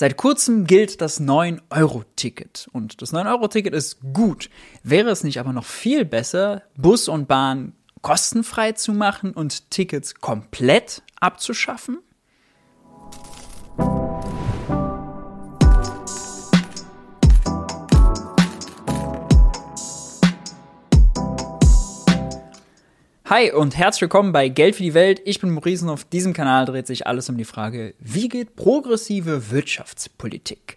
Seit kurzem gilt das 9-Euro-Ticket. Und das 9-Euro-Ticket ist gut. Wäre es nicht aber noch viel besser, Bus und Bahn kostenfrei zu machen und Tickets komplett abzuschaffen? Hi und herzlich willkommen bei Geld für die Welt. Ich bin Maurice und auf diesem Kanal dreht sich alles um die Frage, wie geht progressive Wirtschaftspolitik?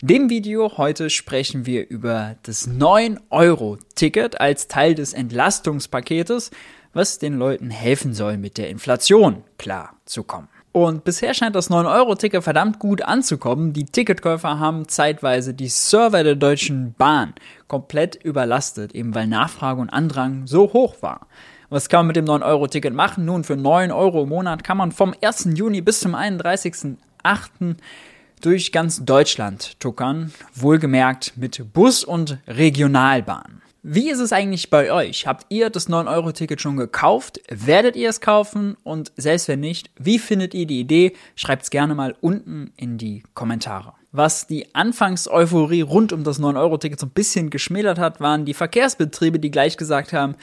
Dem Video heute sprechen wir über das 9-Euro-Ticket als Teil des Entlastungspaketes, was den Leuten helfen soll, mit der Inflation klar zu kommen. Und bisher scheint das 9-Euro-Ticket verdammt gut anzukommen. Die Ticketkäufer haben zeitweise die Server der Deutschen Bahn komplett überlastet, eben weil Nachfrage und Andrang so hoch war. Was kann man mit dem 9-Euro-Ticket machen? Nun, für 9 Euro im Monat kann man vom 1. Juni bis zum 31.08. durch ganz Deutschland tuckern. Wohlgemerkt mit Bus und Regionalbahn. Wie ist es eigentlich bei euch? Habt ihr das 9-Euro-Ticket schon gekauft? Werdet ihr es kaufen? Und selbst wenn nicht, wie findet ihr die Idee? Schreibt es gerne mal unten in die Kommentare. Was die Anfangseuphorie rund um das 9-Euro-Ticket so ein bisschen geschmälert hat, waren die Verkehrsbetriebe, die gleich gesagt haben,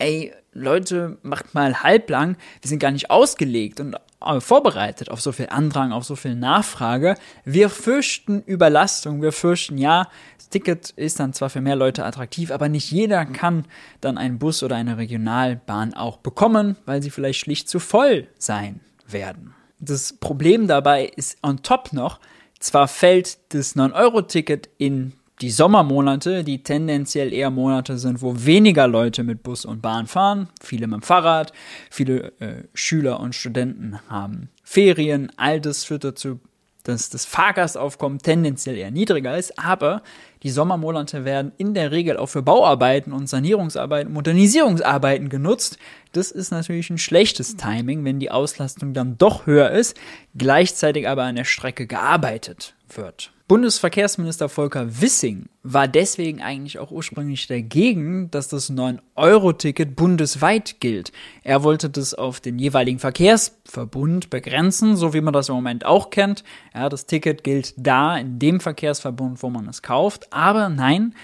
ey, Leute, macht mal halblang, wir sind gar nicht ausgelegt und äh, vorbereitet auf so viel Andrang, auf so viel Nachfrage. Wir fürchten Überlastung, wir fürchten, ja, das Ticket ist dann zwar für mehr Leute attraktiv, aber nicht jeder kann dann einen Bus oder eine Regionalbahn auch bekommen, weil sie vielleicht schlicht zu voll sein werden. Das Problem dabei ist on top noch, zwar fällt das 9-Euro-Ticket in die Sommermonate, die tendenziell eher Monate sind, wo weniger Leute mit Bus und Bahn fahren, viele mit dem Fahrrad, viele äh, Schüler und Studenten haben Ferien, all das führt dazu, dass das Fahrgastaufkommen tendenziell eher niedriger ist, aber die Sommermonate werden in der Regel auch für Bauarbeiten und Sanierungsarbeiten, Modernisierungsarbeiten genutzt. Das ist natürlich ein schlechtes Timing, wenn die Auslastung dann doch höher ist, gleichzeitig aber an der Strecke gearbeitet wird. Bundesverkehrsminister Volker Wissing war deswegen eigentlich auch ursprünglich dagegen, dass das 9-Euro-Ticket bundesweit gilt. Er wollte das auf den jeweiligen Verkehrsverbund begrenzen, so wie man das im Moment auch kennt. Ja, das Ticket gilt da in dem Verkehrsverbund, wo man es kauft. Aber nein,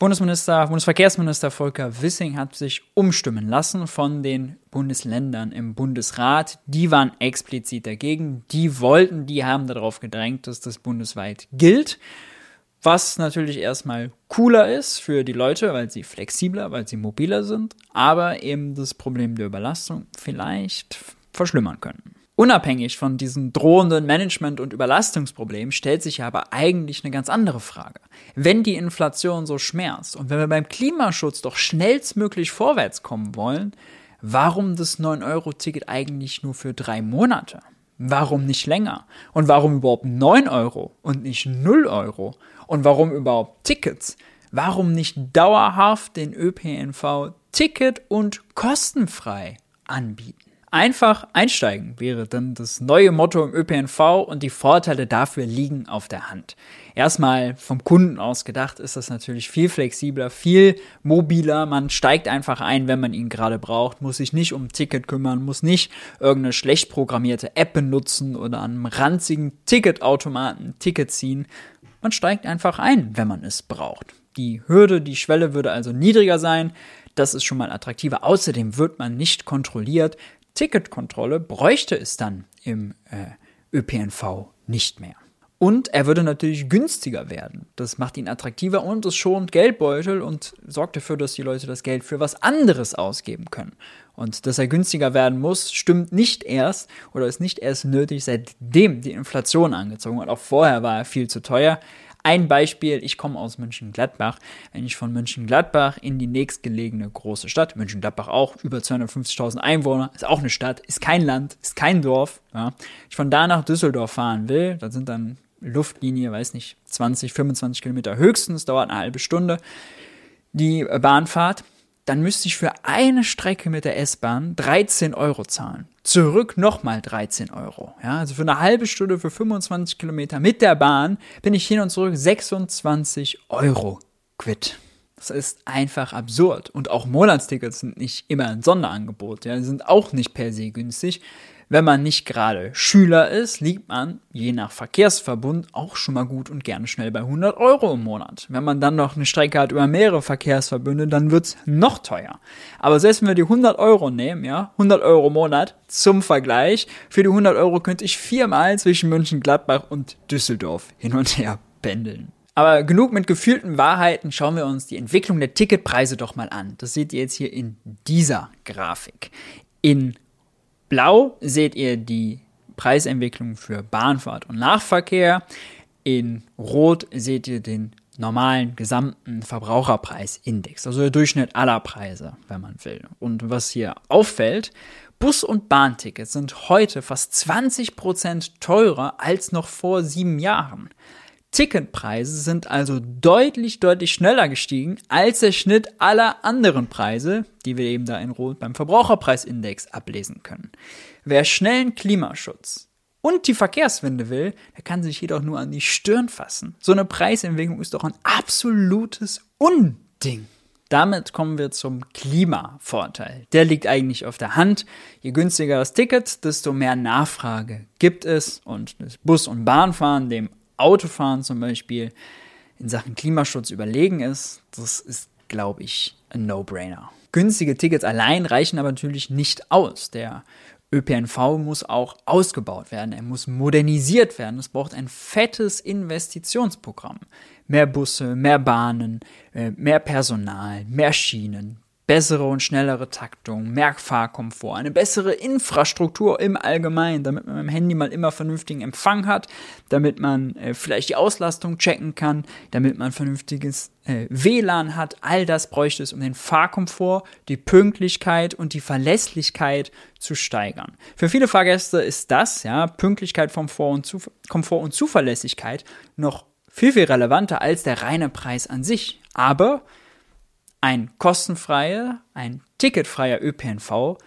Bundesminister, Bundesverkehrsminister Volker Wissing hat sich umstimmen lassen von den Bundesländern im Bundesrat. Die waren explizit dagegen. Die wollten, die haben darauf gedrängt, dass das bundesweit gilt. Was natürlich erstmal cooler ist für die Leute, weil sie flexibler, weil sie mobiler sind, aber eben das Problem der Überlastung vielleicht verschlimmern können. Unabhängig von diesen drohenden Management- und Überlastungsproblemen stellt sich aber eigentlich eine ganz andere Frage. Wenn die Inflation so schmerzt und wenn wir beim Klimaschutz doch schnellstmöglich vorwärts kommen wollen, warum das 9-Euro-Ticket eigentlich nur für drei Monate? Warum nicht länger? Und warum überhaupt 9 Euro und nicht 0 Euro? Und warum überhaupt Tickets? Warum nicht dauerhaft den ÖPNV ticket- und kostenfrei anbieten? Einfach einsteigen wäre dann das neue Motto im ÖPNV und die Vorteile dafür liegen auf der Hand. Erstmal vom Kunden aus gedacht ist das natürlich viel flexibler, viel mobiler. Man steigt einfach ein, wenn man ihn gerade braucht, muss sich nicht um ein Ticket kümmern, muss nicht irgendeine schlecht programmierte App benutzen oder an einem ranzigen Ticketautomaten ein Ticket ziehen. Man steigt einfach ein, wenn man es braucht. Die Hürde, die Schwelle würde also niedriger sein. Das ist schon mal attraktiver. Außerdem wird man nicht kontrolliert. Ticketkontrolle bräuchte es dann im äh, ÖPNV nicht mehr. Und er würde natürlich günstiger werden. Das macht ihn attraktiver und es schont Geldbeutel und sorgt dafür, dass die Leute das Geld für was anderes ausgeben können. Und dass er günstiger werden muss, stimmt nicht erst oder ist nicht erst nötig, seitdem die Inflation angezogen hat. Auch vorher war er viel zu teuer. Ein Beispiel, ich komme aus Mönchengladbach. Wenn ich von Mönchengladbach in die nächstgelegene große Stadt, Mönchengladbach auch, über 250.000 Einwohner, ist auch eine Stadt, ist kein Land, ist kein Dorf, ja. Ich von da nach Düsseldorf fahren will, da sind dann Luftlinie, weiß nicht, 20, 25 Kilometer höchstens, dauert eine halbe Stunde. Die Bahnfahrt, dann müsste ich für eine Strecke mit der S-Bahn 13 Euro zahlen. Zurück nochmal 13 Euro. Ja, also für eine halbe Stunde für 25 Kilometer mit der Bahn bin ich hin und zurück 26 Euro quitt. Das ist einfach absurd. Und auch Monatstickets sind nicht immer ein Sonderangebot. Ja, die sind auch nicht per se günstig. Wenn man nicht gerade Schüler ist, liegt man je nach Verkehrsverbund auch schon mal gut und gerne schnell bei 100 Euro im Monat. Wenn man dann noch eine Strecke hat über mehrere Verkehrsverbünde, dann wird's noch teuer. Aber selbst wenn wir die 100 Euro nehmen, ja, 100 Euro im Monat zum Vergleich, für die 100 Euro könnte ich viermal zwischen München, Gladbach und Düsseldorf hin und her pendeln. Aber genug mit gefühlten Wahrheiten, schauen wir uns die Entwicklung der Ticketpreise doch mal an. Das seht ihr jetzt hier in dieser Grafik. In Blau seht ihr die Preisentwicklung für Bahnfahrt und Nahverkehr. In Rot seht ihr den normalen gesamten Verbraucherpreisindex, also der Durchschnitt aller Preise, wenn man will. Und was hier auffällt, Bus- und Bahntickets sind heute fast 20 Prozent teurer als noch vor sieben Jahren. Ticketpreise sind also deutlich, deutlich schneller gestiegen als der Schnitt aller anderen Preise, die wir eben da in Rot beim Verbraucherpreisindex ablesen können. Wer schnellen Klimaschutz und die Verkehrswende will, der kann sich jedoch nur an die Stirn fassen. So eine Preisentwicklung ist doch ein absolutes Unding. Damit kommen wir zum Klimavorteil. Der liegt eigentlich auf der Hand. Je günstiger das Ticket, desto mehr Nachfrage gibt es und das Bus- und Bahnfahren dem Autofahren zum Beispiel in Sachen Klimaschutz überlegen ist, das ist, glaube ich, ein No-Brainer. Günstige Tickets allein reichen aber natürlich nicht aus. Der ÖPNV muss auch ausgebaut werden, er muss modernisiert werden. Es braucht ein fettes Investitionsprogramm. Mehr Busse, mehr Bahnen, äh, mehr Personal, mehr Schienen, bessere und schnellere Taktung, mehr Fahrkomfort, eine bessere Infrastruktur im Allgemeinen, damit man mit dem Handy mal immer vernünftigen Empfang hat, damit man äh, vielleicht die Auslastung checken kann, damit man vernünftiges äh, WLAN hat. All das bräuchte es, um den Fahrkomfort, die Pünktlichkeit und die Verlässlichkeit zu steigern. Für viele Fahrgäste ist das, ja, Pünktlichkeit, Komfort und, Komfort und Zuverlässigkeit noch viel, viel relevanter als der reine Preis an sich. Aber ein kostenfreier, ein ticketfreier ÖPNV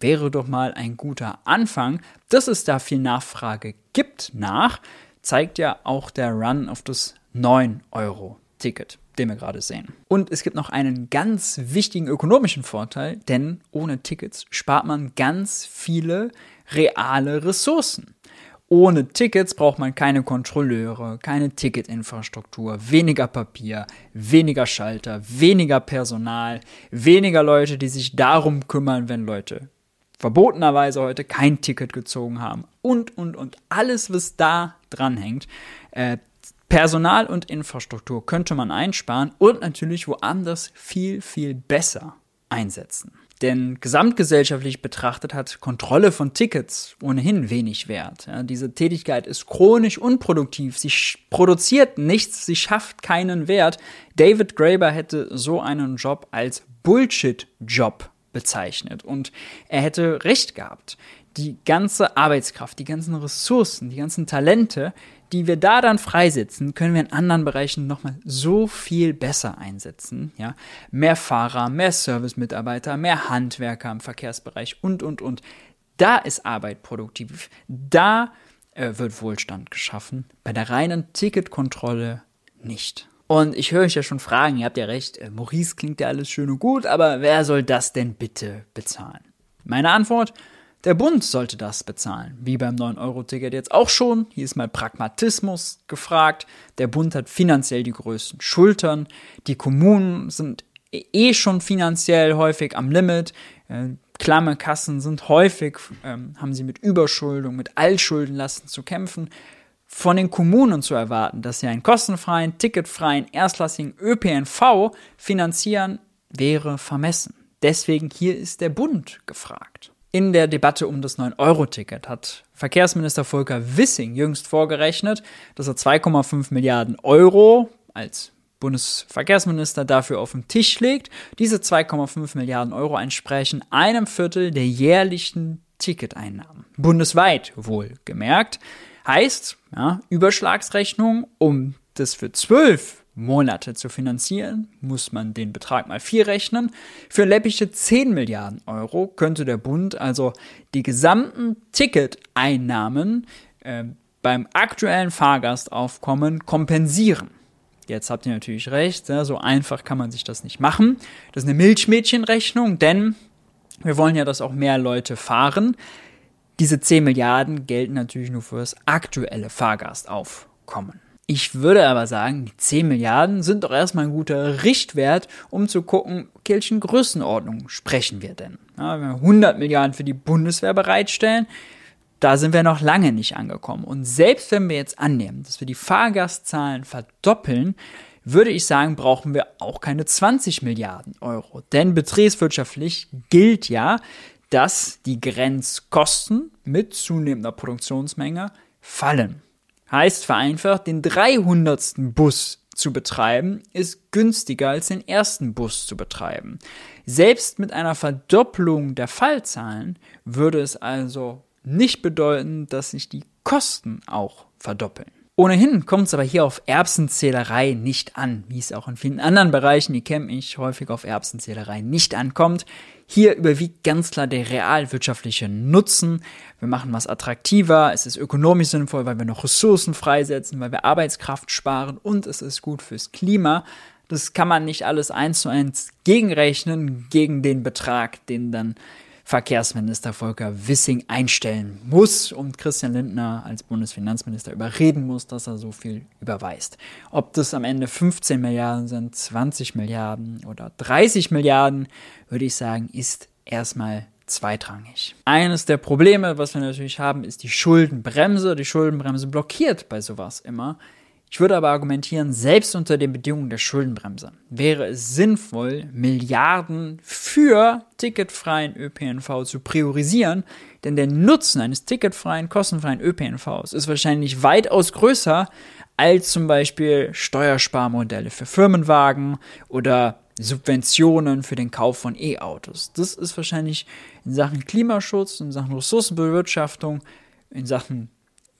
wäre doch mal ein guter Anfang. Dass es da viel Nachfrage gibt nach, zeigt ja auch der Run auf das 9-Euro-Ticket, den wir gerade sehen. Und es gibt noch einen ganz wichtigen ökonomischen Vorteil, denn ohne Tickets spart man ganz viele reale Ressourcen. Ohne Tickets braucht man keine Kontrolleure, keine Ticketinfrastruktur, weniger Papier, weniger Schalter, weniger Personal, weniger Leute, die sich darum kümmern, wenn Leute verbotenerweise heute kein Ticket gezogen haben und, und, und alles, was da dranhängt. Äh, Personal und Infrastruktur könnte man einsparen und natürlich woanders viel, viel besser einsetzen. Denn gesamtgesellschaftlich betrachtet hat Kontrolle von Tickets ohnehin wenig Wert. Ja, diese Tätigkeit ist chronisch unproduktiv. Sie produziert nichts, sie schafft keinen Wert. David Graeber hätte so einen Job als Bullshit-Job bezeichnet. Und er hätte recht gehabt. Die ganze Arbeitskraft, die ganzen Ressourcen, die ganzen Talente, die wir da dann freisetzen, können wir in anderen Bereichen nochmal so viel besser einsetzen. Ja? Mehr Fahrer, mehr Servicemitarbeiter, mehr Handwerker im Verkehrsbereich und, und, und. Da ist Arbeit produktiv. Da äh, wird Wohlstand geschaffen. Bei der reinen Ticketkontrolle nicht. Und ich höre euch ja schon fragen, ihr habt ja recht, äh, Maurice klingt ja alles schön und gut, aber wer soll das denn bitte bezahlen? Meine Antwort, der Bund sollte das bezahlen, wie beim 9-Euro-Ticket jetzt auch schon. Hier ist mal Pragmatismus gefragt. Der Bund hat finanziell die größten Schultern. Die Kommunen sind eh schon finanziell häufig am Limit. Äh, klamme Kassen sind häufig, ähm, haben sie mit Überschuldung, mit Altschuldenlasten zu kämpfen. Von den Kommunen zu erwarten, dass sie einen kostenfreien, ticketfreien, erstklassigen ÖPNV finanzieren, wäre vermessen. Deswegen hier ist der Bund gefragt. In der Debatte um das 9-Euro-Ticket hat Verkehrsminister Volker Wissing jüngst vorgerechnet, dass er 2,5 Milliarden Euro als Bundesverkehrsminister dafür auf den Tisch legt. Diese 2,5 Milliarden Euro entsprechen einem Viertel der jährlichen Ticketeinnahmen. Bundesweit wohl gemerkt. Heißt, ja, Überschlagsrechnung, um das für zwölf Monate zu finanzieren, muss man den Betrag mal vier rechnen. Für läppische 10 Milliarden Euro könnte der Bund also die gesamten Ticketeinnahmen äh, beim aktuellen Fahrgastaufkommen kompensieren. Jetzt habt ihr natürlich recht, ja, so einfach kann man sich das nicht machen. Das ist eine Milchmädchenrechnung, denn wir wollen ja, dass auch mehr Leute fahren. Diese 10 Milliarden gelten natürlich nur für das aktuelle Fahrgastaufkommen. Ich würde aber sagen, die 10 Milliarden sind doch erstmal ein guter Richtwert, um zu gucken, welchen Größenordnungen sprechen wir denn. Ja, wenn wir 100 Milliarden für die Bundeswehr bereitstellen, da sind wir noch lange nicht angekommen. Und selbst wenn wir jetzt annehmen, dass wir die Fahrgastzahlen verdoppeln, würde ich sagen, brauchen wir auch keine 20 Milliarden Euro. Denn betriebswirtschaftlich gilt ja, dass die Grenzkosten mit zunehmender Produktionsmenge fallen. Heißt vereinfacht, den 300. Bus zu betreiben ist günstiger als den ersten Bus zu betreiben. Selbst mit einer Verdopplung der Fallzahlen würde es also nicht bedeuten, dass sich die Kosten auch verdoppeln. Ohnehin kommt es aber hier auf Erbsenzählerei nicht an, wie es auch in vielen anderen Bereichen, die kenne ich, häufig auf Erbsenzählerei nicht ankommt. Hier überwiegt ganz klar der realwirtschaftliche Nutzen. Wir machen was attraktiver, es ist ökonomisch sinnvoll, weil wir noch Ressourcen freisetzen, weil wir Arbeitskraft sparen und es ist gut fürs Klima. Das kann man nicht alles eins zu eins gegenrechnen gegen den Betrag, den dann Verkehrsminister Volker Wissing einstellen muss und Christian Lindner als Bundesfinanzminister überreden muss, dass er so viel überweist. Ob das am Ende 15 Milliarden sind, 20 Milliarden oder 30 Milliarden, würde ich sagen, ist erstmal zweitrangig. Eines der Probleme, was wir natürlich haben, ist die Schuldenbremse. Die Schuldenbremse blockiert bei sowas immer. Ich würde aber argumentieren, selbst unter den Bedingungen der Schuldenbremse wäre es sinnvoll, Milliarden für ticketfreien ÖPNV zu priorisieren, denn der Nutzen eines ticketfreien, kostenfreien ÖPNVs ist wahrscheinlich weitaus größer als zum Beispiel Steuersparmodelle für Firmenwagen oder Subventionen für den Kauf von E-Autos. Das ist wahrscheinlich in Sachen Klimaschutz, in Sachen Ressourcenbewirtschaftung, in Sachen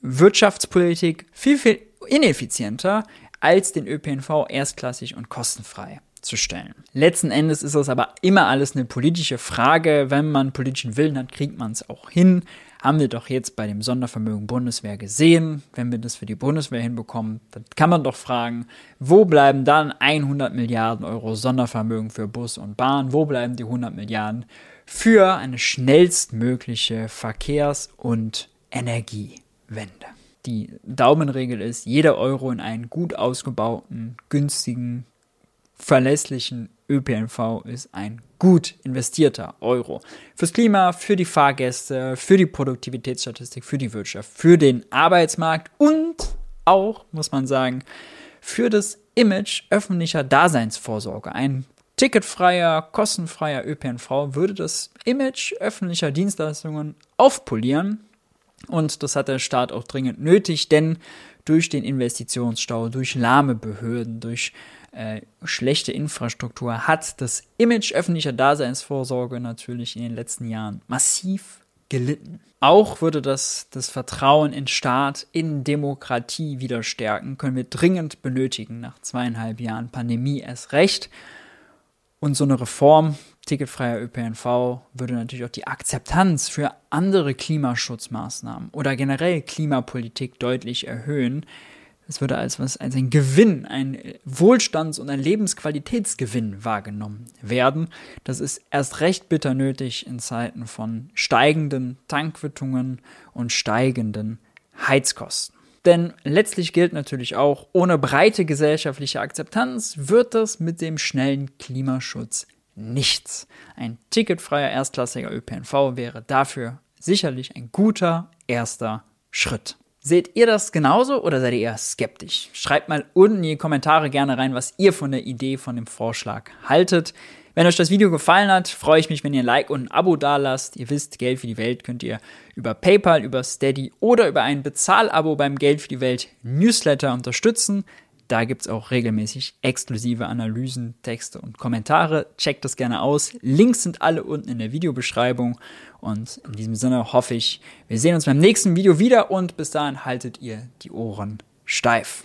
Wirtschaftspolitik viel, viel ineffizienter, als den ÖPNV erstklassig und kostenfrei zu stellen. Letzten Endes ist das aber immer alles eine politische Frage. Wenn man politischen Willen hat, kriegt man es auch hin. Haben wir doch jetzt bei dem Sondervermögen Bundeswehr gesehen. Wenn wir das für die Bundeswehr hinbekommen, dann kann man doch fragen, wo bleiben dann 100 Milliarden Euro Sondervermögen für Bus und Bahn? Wo bleiben die 100 Milliarden für eine schnellstmögliche Verkehrs- und Energiewende? Die Daumenregel ist, jeder Euro in einen gut ausgebauten, günstigen, verlässlichen ÖPNV ist ein gut investierter Euro. Fürs Klima, für die Fahrgäste, für die Produktivitätsstatistik, für die Wirtschaft, für den Arbeitsmarkt und auch, muss man sagen, für das Image öffentlicher Daseinsvorsorge. Ein ticketfreier, kostenfreier ÖPNV würde das Image öffentlicher Dienstleistungen aufpolieren und das hat der Staat auch dringend nötig, denn durch den Investitionsstau, durch lahme Behörden, durch äh, schlechte Infrastruktur hat das Image öffentlicher Daseinsvorsorge natürlich in den letzten Jahren massiv gelitten. Auch würde das das Vertrauen in Staat, in Demokratie wieder stärken, können wir dringend benötigen nach zweieinhalb Jahren Pandemie erst recht. Und so eine Reform, ticketfreier ÖPNV, würde natürlich auch die Akzeptanz für andere Klimaschutzmaßnahmen oder generell Klimapolitik deutlich erhöhen. Es würde als was als ein Gewinn, ein Wohlstands- und ein Lebensqualitätsgewinn wahrgenommen werden. Das ist erst recht bitter nötig in Zeiten von steigenden Tankquittungen und steigenden Heizkosten. Denn letztlich gilt natürlich auch, ohne breite gesellschaftliche Akzeptanz wird das mit dem schnellen Klimaschutz nichts. Ein ticketfreier erstklassiger ÖPNV wäre dafür sicherlich ein guter erster Schritt. Seht ihr das genauso oder seid ihr eher skeptisch? Schreibt mal unten in die Kommentare gerne rein, was ihr von der Idee, von dem Vorschlag haltet. Wenn euch das Video gefallen hat, freue ich mich, wenn ihr ein Like und ein Abo dalasst. Ihr wisst, Geld für die Welt könnt ihr über PayPal, über Steady oder über ein Bezahlabo beim Geld für die Welt Newsletter unterstützen. Da gibt es auch regelmäßig exklusive Analysen, Texte und Kommentare. Checkt das gerne aus. Links sind alle unten in der Videobeschreibung. Und in diesem Sinne hoffe ich, wir sehen uns beim nächsten Video wieder und bis dahin haltet ihr die Ohren steif.